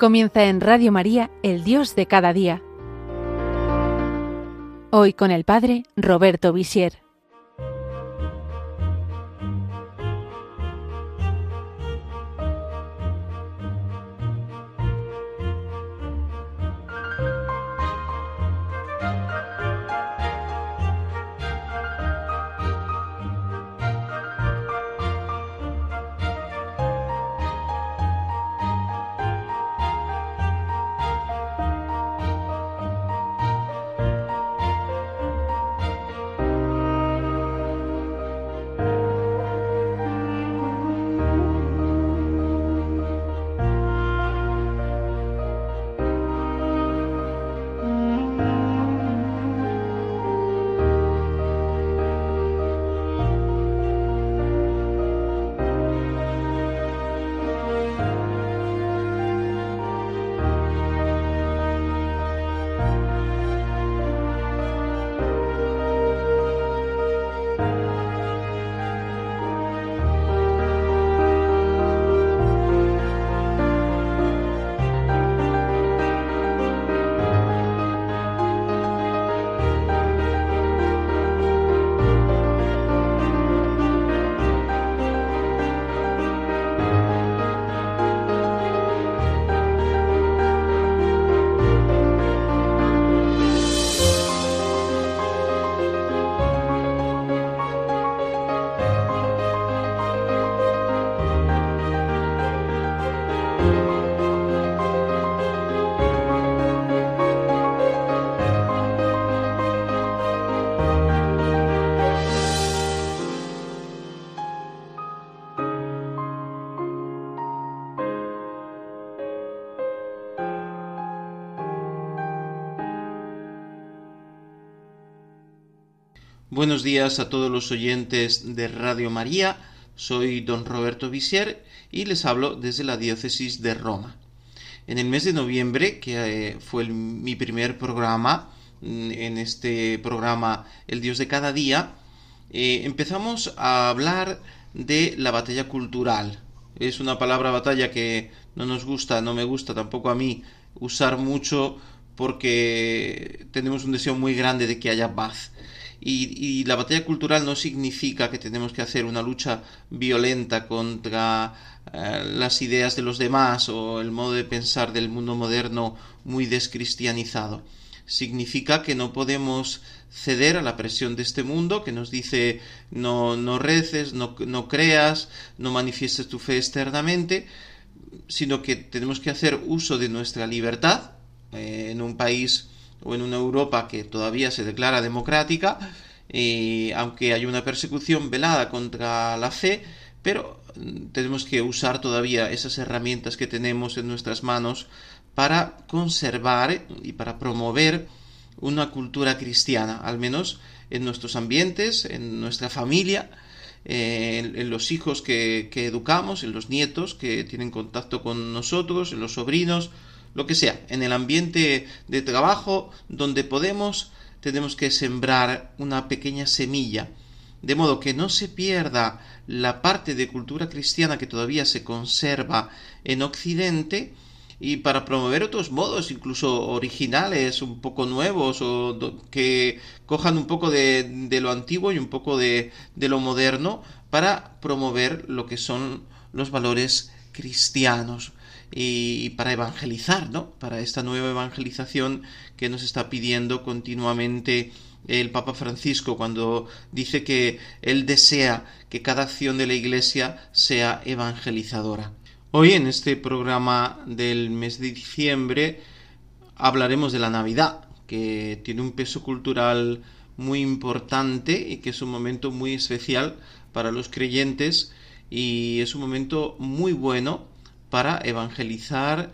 Comienza en Radio María, el Dios de cada día. Hoy con el Padre Roberto Visier. Buenos días a todos los oyentes de Radio María. Soy don Roberto Visier y les hablo desde la diócesis de Roma. En el mes de noviembre, que eh, fue mi primer programa, mm, en este programa El Dios de cada día, eh, empezamos a hablar de la batalla cultural. Es una palabra batalla que no nos gusta, no me gusta tampoco a mí usar mucho porque tenemos un deseo muy grande de que haya paz. Y, la batalla cultural no significa que tenemos que hacer una lucha violenta contra eh, las ideas de los demás o el modo de pensar del mundo moderno muy descristianizado. Significa que no podemos ceder a la presión de este mundo que nos dice no, no reces, no, no creas, no manifiestes tu fe externamente, sino que tenemos que hacer uso de nuestra libertad eh, en un país o en una Europa que todavía se declara democrática, y aunque hay una persecución velada contra la fe, pero mm, tenemos que usar todavía esas herramientas que tenemos en nuestras manos para conservar y para promover una cultura cristiana, al menos en nuestros ambientes, en nuestra familia, en, los hijos que educamos, en los nietos que tienen contacto con nosotros, en los sobrinos, lo que sea, en el ambiente de trabajo donde podemos, tenemos que sembrar una pequeña semilla, de modo que no se pierda la parte de cultura cristiana que todavía se conserva en Occidente, y para promover otros modos, incluso originales, un poco nuevos, o que cojan un poco de, lo antiguo y un poco de lo moderno, para promover lo que son los valores cristianos y para evangelizar, ¿no? Para esta nueva evangelización que nos está pidiendo continuamente el Papa Francisco cuando dice que él desea que cada acción de la Iglesia sea evangelizadora. Hoy en este programa del mes de diciembre hablaremos de la Navidad, que tiene un peso cultural muy importante y que es un momento muy especial para los creyentes y es un momento muy bueno para evangelizar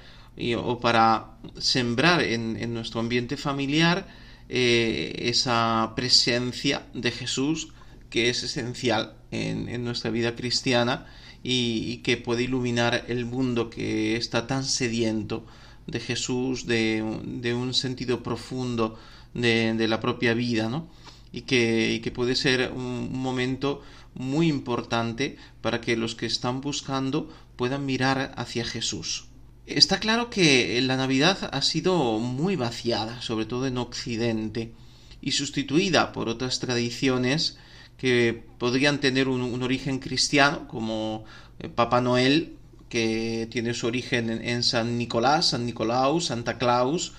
o para sembrar en, nuestro ambiente familiar eh, esa presencia de Jesús que es esencial en, nuestra vida cristiana y, que puede iluminar el mundo que está tan sediento de Jesús, de, un sentido profundo de, la propia vida, ¿no? Y que, que puede ser un momento muy importante para que los que están buscando puedan mirar hacia Jesús. Está claro que la Navidad ha sido muy vaciada, sobre todo en Occidente, y sustituida por otras tradiciones que podrían tener un, origen cristiano, como eh, Papá Noel, que tiene su origen en, San Nicolás, San Nicolau, Santa Claus,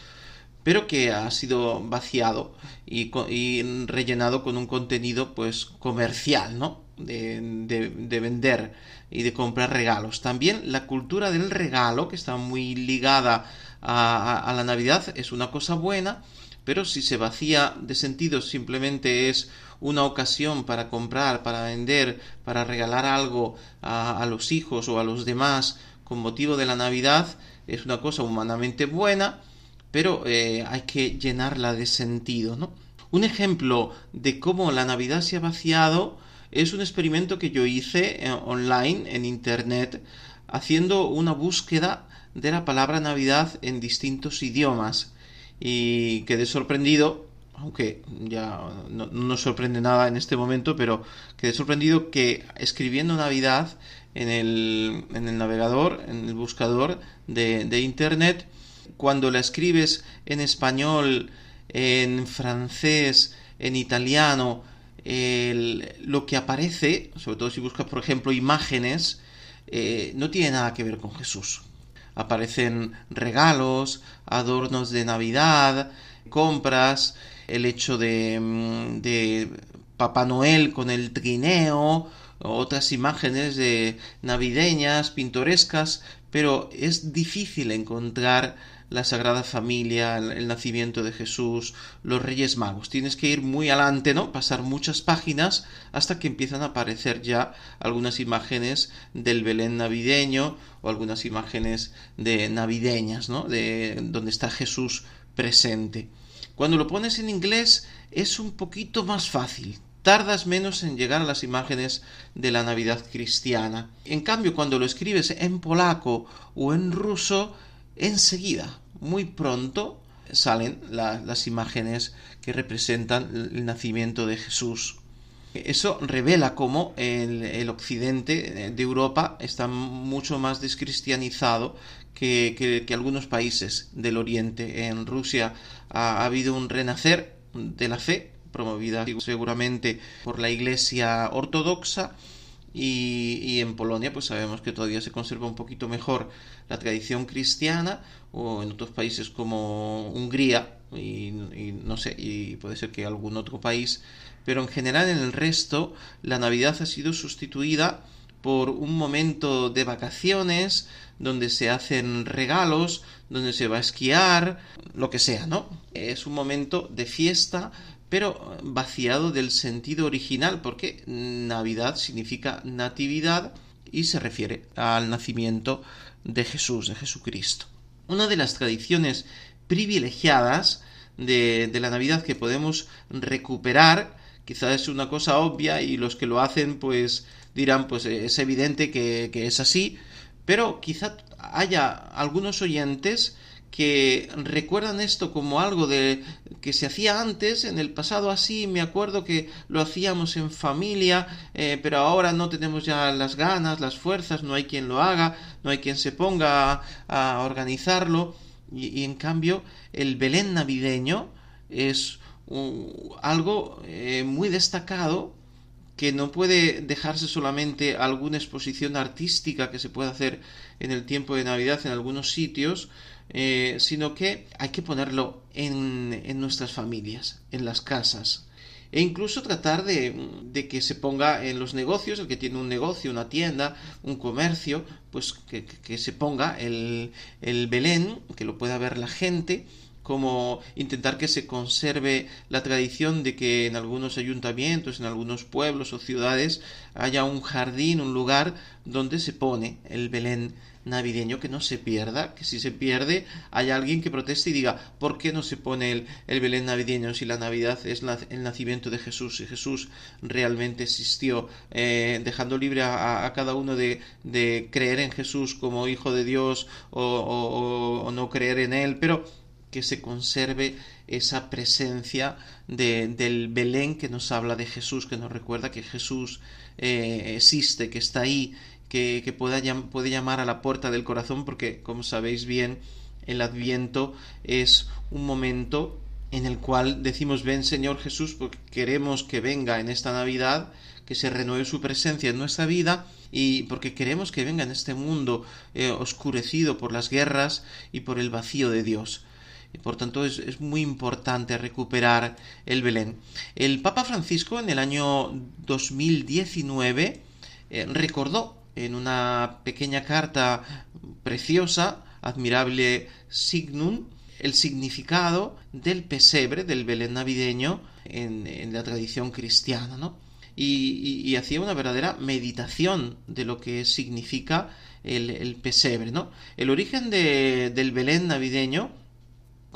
pero que ha sido vaciado y, rellenado con un contenido pues comercial, ¿no? De, de, vender y de comprar regalos. También la cultura del regalo, que está muy ligada a, la Navidad, es una cosa buena, pero si se vacía de sentido simplemente es una ocasión para comprar, para vender, para regalar algo a, los hijos o a los demás con motivo de la Navidad, es una cosa humanamente buena, pero eh, hay que llenarla de sentido, ¿no? Un ejemplo de cómo la Navidad se ha vaciado es un experimento que yo hice eh, online en Internet haciendo una búsqueda de la palabra Navidad en distintos idiomas. Y quedé sorprendido aunque ya no, nos sorprende nada en este momento, pero quedé sorprendido que escribiendo Navidad en el, en el navegador, en el buscador de, de Internet, cuando la escribes en español, en francés, en italiano, lo que aparece, sobre todo si buscas, por ejemplo, imágenes, eh, no tiene nada que ver con Jesús. Aparecen regalos, adornos de Navidad, compras, el hecho de, mm, de Papá Noel con el trineo, otras imágenes de navideñas, pintorescas, pero es difícil encontrar la Sagrada Familia, el, nacimiento de Jesús, los Reyes Magos. Tienes que ir muy adelante, ¿no? Pasar muchas páginas hasta que empiezan a aparecer ya algunas imágenes del Belén navideño o algunas imágenes de navideñas, ¿no? De donde está Jesús presente. Cuando lo pones en inglés es un poquito más fácil, tardas menos en llegar a las imágenes de la Navidad cristiana. En cambio, cuando lo escribes en polaco o en ruso, enseguida, muy pronto, salen las imágenes que representan el nacimiento de Jesús. Eso revela cómo el, occidente de Europa está mucho más descristianizado que, algunos países del oriente. En Rusia ha, habido un renacer de la fe, promovida seguramente por la Iglesia ortodoxa, y, en Polonia pues sabemos que todavía se conserva un poquito mejor la tradición cristiana o en otros países como Hungría y, no sé y puede ser que algún otro país pero en general en el resto la Navidad ha sido sustituida por un momento de vacaciones donde se hacen regalos, donde se va a esquiar, lo que sea, ¿no? Es un momento de fiesta, pero vaciado del sentido original, porque Navidad significa natividad y se refiere al nacimiento de Jesús, de Jesucristo. Una de las tradiciones privilegiadas de, la Navidad que podemos recuperar, quizás es una cosa obvia y los que lo hacen pues dirán pues es evidente que, que es así, pero quizá haya algunos oyentes que recuerdan esto como algo de que se hacía antes, en el pasado así, me acuerdo que lo hacíamos en familia, eh, pero ahora no tenemos ya las ganas, las fuerzas, no hay quien lo haga, no hay quien se ponga a, organizarlo, y, en cambio el Belén navideño es algo eh, muy destacado que no puede dejarse solamente alguna exposición artística que se puede hacer en el tiempo de Navidad en algunos sitios, eh, sino que hay que ponerlo en, en, nuestras familias, en las casas. E incluso tratar de, de, que se ponga en los negocios, el que tiene un negocio, una tienda, un comercio, pues que, que se ponga el, el Belén, que lo pueda ver la gente, como intentar que se conserve la tradición de que en algunos ayuntamientos, en algunos pueblos o ciudades haya un jardín, un lugar donde se pone el Belén navideño, que no se pierda, que si se pierde hay alguien que proteste y diga, ¿por qué no se pone el, el Belén navideño si la Navidad es el nacimiento de Jesús, si Jesús realmente existió, eh, dejando libre a, cada uno de, creer en Jesús como Hijo de Dios o no creer en Él, pero que se conserve esa presencia de, del Belén que nos habla de Jesús, que nos recuerda que Jesús eh, existe, que está ahí, que, pueda, puede llamar a la puerta del corazón, porque como sabéis bien, el adviento es un momento en el cual decimos ven Señor Jesús porque queremos que venga en esta Navidad, que se renueve su presencia en nuestra vida y porque queremos que venga en este mundo eh, oscurecido por las guerras y por el vacío de Dios. Y por tanto es, muy importante recuperar el Belén. El Papa Francisco en el año 2019 eh, recordó en una pequeña carta preciosa, admirable signum, el significado del pesebre, del Belén navideño en, la tradición cristiana, ¿no? Y, hacía una verdadera meditación de lo que significa el, pesebre, ¿no? El origen del Belén navideño,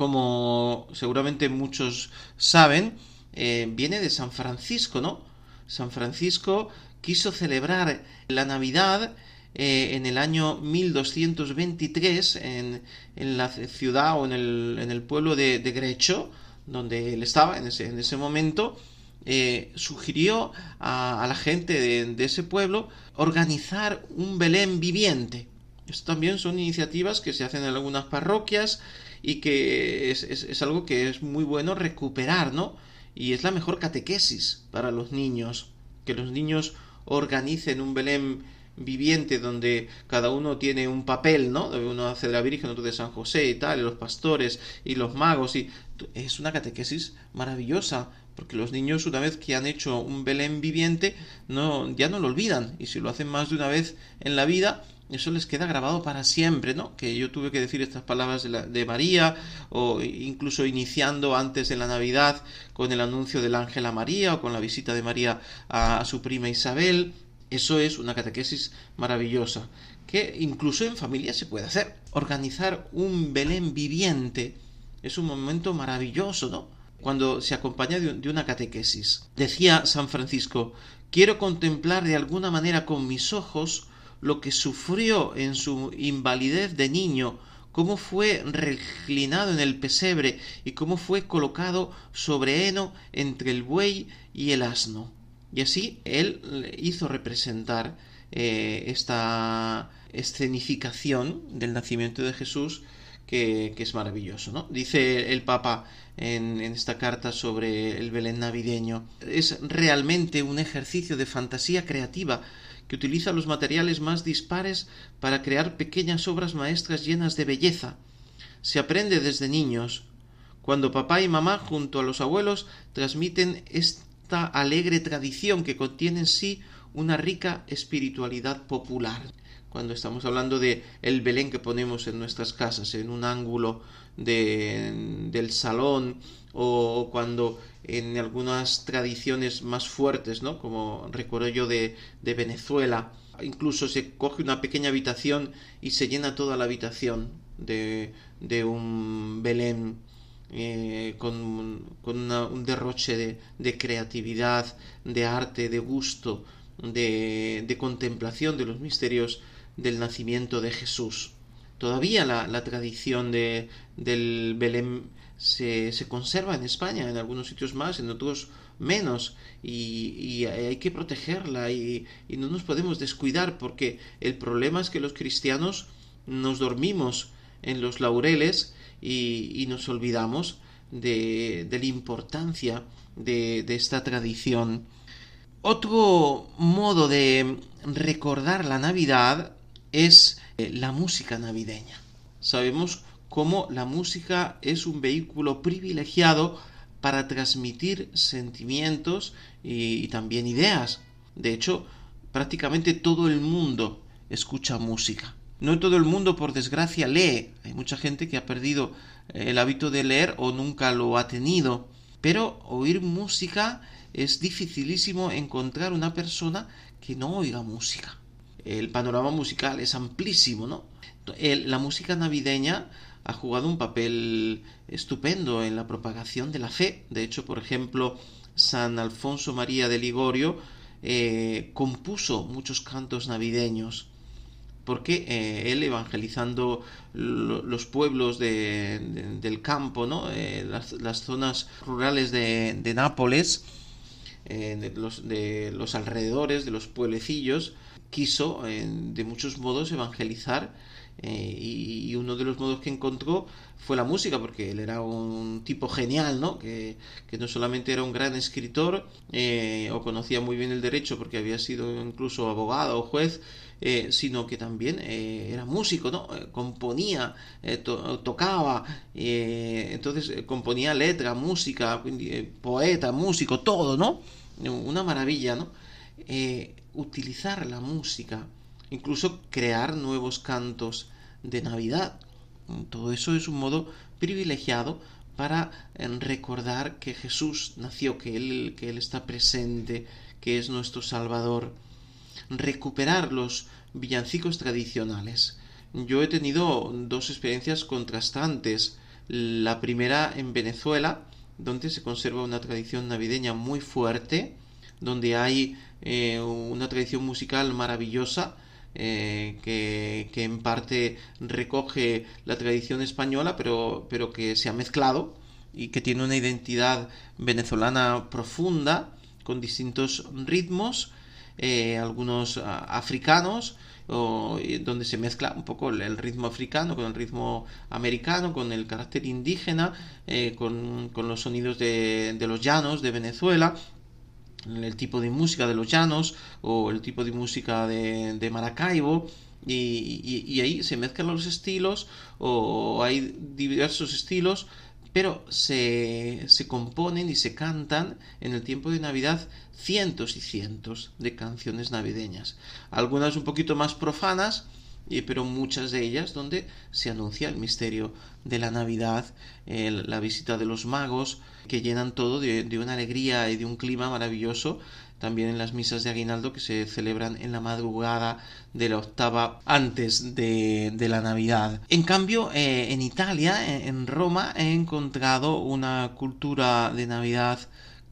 como seguramente muchos saben, eh, viene de San Francisco, ¿no? San Francisco quiso celebrar la Navidad eh, en el año 1223 en, en, la ciudad o en el, en el pueblo de, de, Grecho, donde él estaba en ese, en ese momento, eh, sugirió a, la gente de, ese pueblo organizar un Belén viviente. Esto también son iniciativas que se hacen en algunas parroquias y que es, es, algo que es muy bueno recuperar, ¿no? Y es la mejor catequesis para los niños, que los niños organicen un Belén viviente donde cada uno tiene un papel, ¿no? Uno hace de la Virgen, otro de San José y tal, y los pastores y los magos y es una catequesis maravillosa porque los niños una vez que han hecho un Belén viviente no ya no lo olvidan y si lo hacen más de una vez en la vida eso les queda grabado para siempre, ¿no? Que yo tuve que decir estas palabras de, la, de María, o incluso iniciando antes de la Navidad con el anuncio del ángel a María, o con la visita de María a su prima Isabel, eso es una catequesis maravillosa, que incluso en familia se puede hacer. Organizar un Belén viviente es un momento maravilloso, ¿no? Cuando se acompaña de una catequesis. Decía San Francisco, quiero contemplar de alguna manera con mis ojos lo que sufrió en su invalidez de niño, cómo fue reclinado en el pesebre y cómo fue colocado sobre heno entre el buey y el asno. Y así él hizo representar eh, esta escenificación del nacimiento de Jesús que, es maravilloso. ¿no? Dice el Papa en, en, esta carta sobre el Belén navideño, es realmente un ejercicio de fantasía creativa que utiliza los materiales más dispares para crear pequeñas obras maestras llenas de belleza. Se aprende desde niños, cuando papá y mamá junto a los abuelos transmiten este alegre tradición que contiene en sí una rica espiritualidad popular. Cuando estamos hablando de el Belén que ponemos en nuestras casas, en un ángulo de, del salón, o cuando en algunas tradiciones más fuertes, ¿no? Como recuerdo yo de, de Venezuela, incluso se coge una pequeña habitación y se llena toda la habitación de, de un Belén eh, con, un derroche de, creatividad, de arte, de gusto, de, contemplación de los misterios del nacimiento de Jesús. Todavía la, tradición de, del Belén se, conserva en España, en algunos sitios más, en otros menos, y, hay que protegerla y, no nos podemos descuidar porque el problema es que los cristianos nos dormimos en los laureles y, nos olvidamos de, la importancia de, esta tradición. Otro modo de recordar la Navidad es eh, la música navideña. Sabemos cómo la música es un vehículo privilegiado para transmitir sentimientos y, también ideas. De hecho, prácticamente todo el mundo escucha música. No todo el mundo, por desgracia, lee. Hay mucha gente que ha perdido eh, el hábito de leer o nunca lo ha tenido. Pero oír música es dificilísimo encontrar una persona que no oiga música. El panorama musical es amplísimo, ¿no? la música navideña ha jugado un papel estupendo en la propagación de la fe. De hecho, por ejemplo, San Alfonso María de Ligorio eh, compuso muchos cantos navideños porque eh, él evangelizando los pueblos del campo, ¿no? Eh, las, zonas rurales de, Nápoles, de, de, los, alrededores, de los pueblecillos, quiso de muchos modos evangelizar eh, y, uno de los modos que encontró fue la música, porque él era un tipo genial, ¿no? Que, no solamente era un gran escritor eh, o conocía muy bien el derecho porque había sido incluso abogado o juez, eh, sino que también era músico, ¿no? componía, tocaba, entonces componía letra, música, poeta, músico, todo, ¿no? Una maravilla, ¿no? Utilizar la música incluso crear nuevos cantos de Navidad. Todo eso es un modo privilegiado para eh, recordar que Jesús nació, que Él, que Él está presente, que es nuestro Salvador. Recuperar los villancicos tradicionales. Yo he tenido dos experiencias contrastantes. La primera en Venezuela, donde se conserva una tradición navideña muy fuerte, donde hay eh, una tradición musical maravillosa, eh, que, en parte recoge la tradición española, pero, pero que se ha mezclado y que tiene una identidad venezolana profunda, con distintos ritmos, eh, algunos ah, africanos, donde se mezcla un poco el, ritmo africano con el ritmo americano, con el carácter indígena, con, con, los sonidos de, de los llanos de Venezuela el tipo de música de los llanos o el tipo de música de, Maracaibo y, ahí se mezclan los estilos o hay diversos estilos pero se, se componen y se cantan en el tiempo de Navidad cientos y cientos de canciones navideñas. Algunas un poquito más profanas pero muchas de ellas donde se anuncia el misterio de la Navidad, la visita de los magos, que llenan todo de, una alegría y de un clima maravilloso, también en las misas de aguinaldo que se celebran en la madrugada de la octava antes de, la Navidad. En cambio, eh, en Italia, en Roma, he encontrado una cultura de Navidad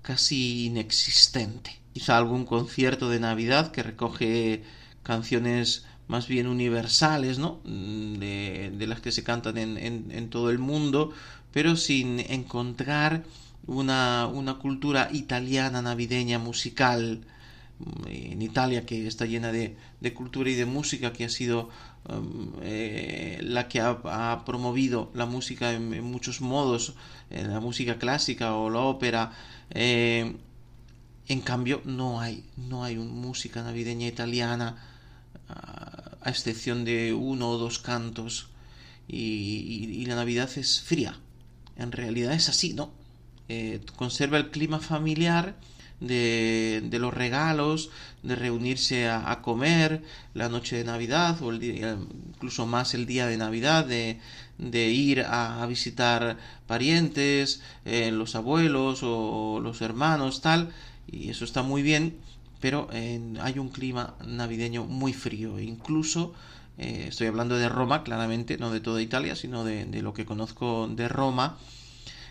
casi inexistente. Quizá algún concierto de Navidad que recoge canciones más bien universales, ¿no? Mm, de, las que se cantan en, en, todo el mundo, pero sin encontrar una, una cultura italiana navideña musical mm, en Italia que está llena de, de cultura y de música que ha sido mm, eh, la que ha, promovido la música en, muchos modos la música clásica o la ópera eh, en cambio no hay no hay música navideña italiana a excepción de uno o dos cantos, y, la Navidad es fría. En realidad es así, ¿no? Eh, conserva el clima familiar de, los regalos, de reunirse a, comer la noche de Navidad o el día, incluso más el día de Navidad, de, de ir a, visitar parientes, eh, los abuelos o los hermanos, tal, y eso está muy bien, pero hay un clima navideño muy frío. Incluso, eh, estoy hablando de Roma, claramente, no de toda Italia, sino de, lo que conozco de Roma.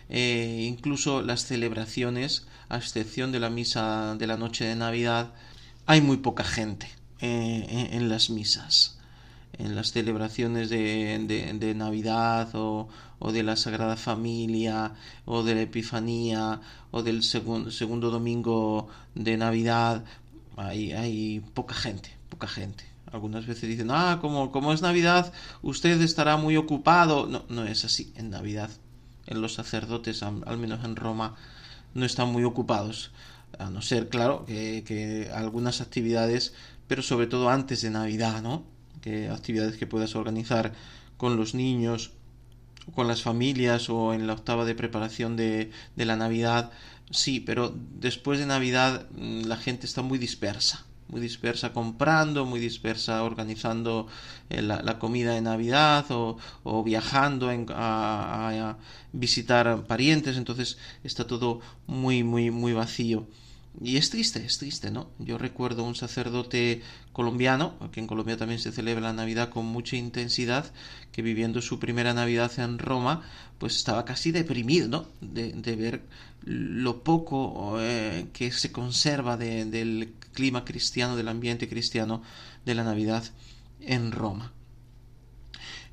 Eh, incluso las celebraciones, a excepción de la misa de la noche de Navidad, hay muy poca gente eh, en, las misas. En las celebraciones de, de, Navidad o, o, de la Sagrada Familia o de la Epifanía o del segundo domingo de Navidad, hay, poca gente, poca gente. Algunas veces dicen, ah, como, como es Navidad, usted estará muy ocupado. No, no es así. En Navidad, en los sacerdotes, al, menos en Roma, no están muy ocupados. A no ser, claro, que, que algunas actividades, pero sobre todo antes de Navidad, ¿no? Que actividades que puedas organizar con los niños, con las familias o en la octava de preparación de, de la Navidad, Sí, pero después de Navidad mm, la gente está muy dispersa, muy dispersa comprando, muy dispersa organizando eh, la, comida de Navidad o, viajando a, visitar parientes, entonces está todo muy, muy, muy vacío. Y es triste, es triste, ¿no? Yo recuerdo un sacerdote colombiano, que en Colombia también se celebra la Navidad con mucha intensidad, que viviendo su primera Navidad en Roma, pues estaba casi deprimido, ¿no? De, ver lo poco eh, que se conserva del clima cristiano, del ambiente cristiano de la Navidad en Roma.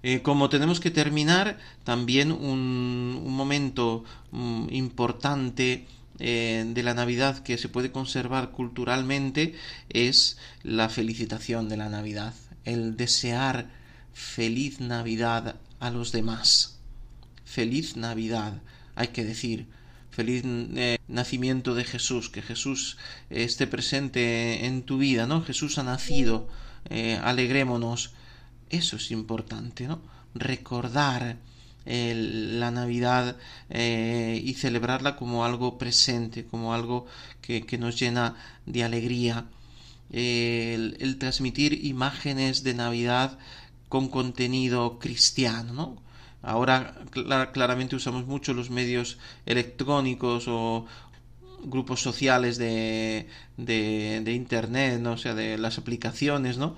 Eh, como tenemos que terminar, también un, momento mm, importante eh, de la Navidad que se puede conservar culturalmente es la felicitación de la Navidad, el desear feliz Navidad a los demás. Feliz Navidad, hay que decir, feliz eh, nacimiento de Jesús, que Jesús esté presente en tu vida, ¿no? Jesús ha nacido, eh, alegrémonos. Eso es importante, ¿no? Recordar la Navidad eh, y celebrarla como algo presente, como algo que, nos llena de alegría. el, transmitir imágenes de Navidad con contenido cristiano, ¿no? Ahora claramente usamos mucho los medios electrónicos o grupos sociales de, de, internet, ¿no? o sea, de las aplicaciones, ¿no?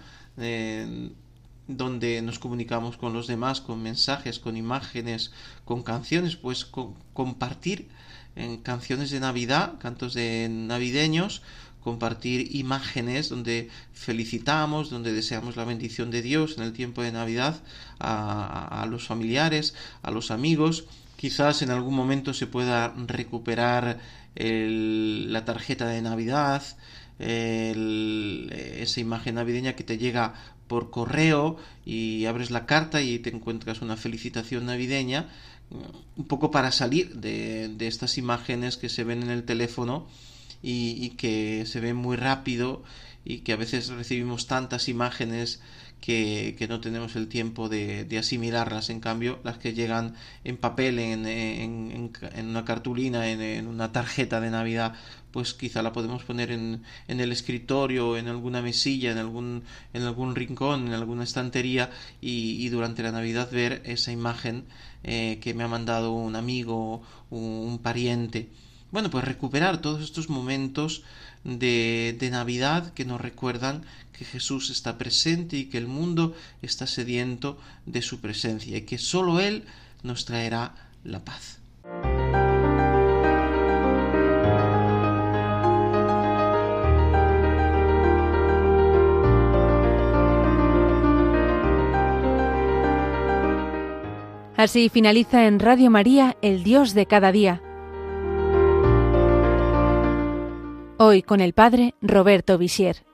Donde nos comunicamos con los demás, con mensajes, con imágenes, con canciones, pues compartir en canciones de Navidad, cantos de navideños, compartir imágenes donde felicitamos, donde deseamos la bendición de Dios en el tiempo de Navidad a, los familiares, a los amigos. Quizás en algún momento se pueda recuperar la tarjeta de Navidad, esa imagen navideña que te llega por correo y abres la carta y te encuentras una felicitación navideña, un poco para salir de, de estas imágenes que se ven en el teléfono y, que se ven muy rápido y que a veces recibimos tantas imágenes que, no tenemos el tiempo de, asimilarlas. En cambio, las que llegan en papel, en, en, una cartulina, en, una tarjeta de Navidad, pues quizá la podemos poner en, el escritorio, en alguna mesilla, en algún, en algún rincón, en alguna estantería y, durante la Navidad ver esa imagen eh, que me ha mandado un amigo, un, un pariente. Bueno, pues recuperar todos estos momentos de, Navidad que nos recuerdan que Jesús está presente y que el mundo está sediento de su presencia y que sólo Él nos traerá la paz. Así finaliza en Radio María El Dios de cada día Hoy con el Padre Roberto Visier.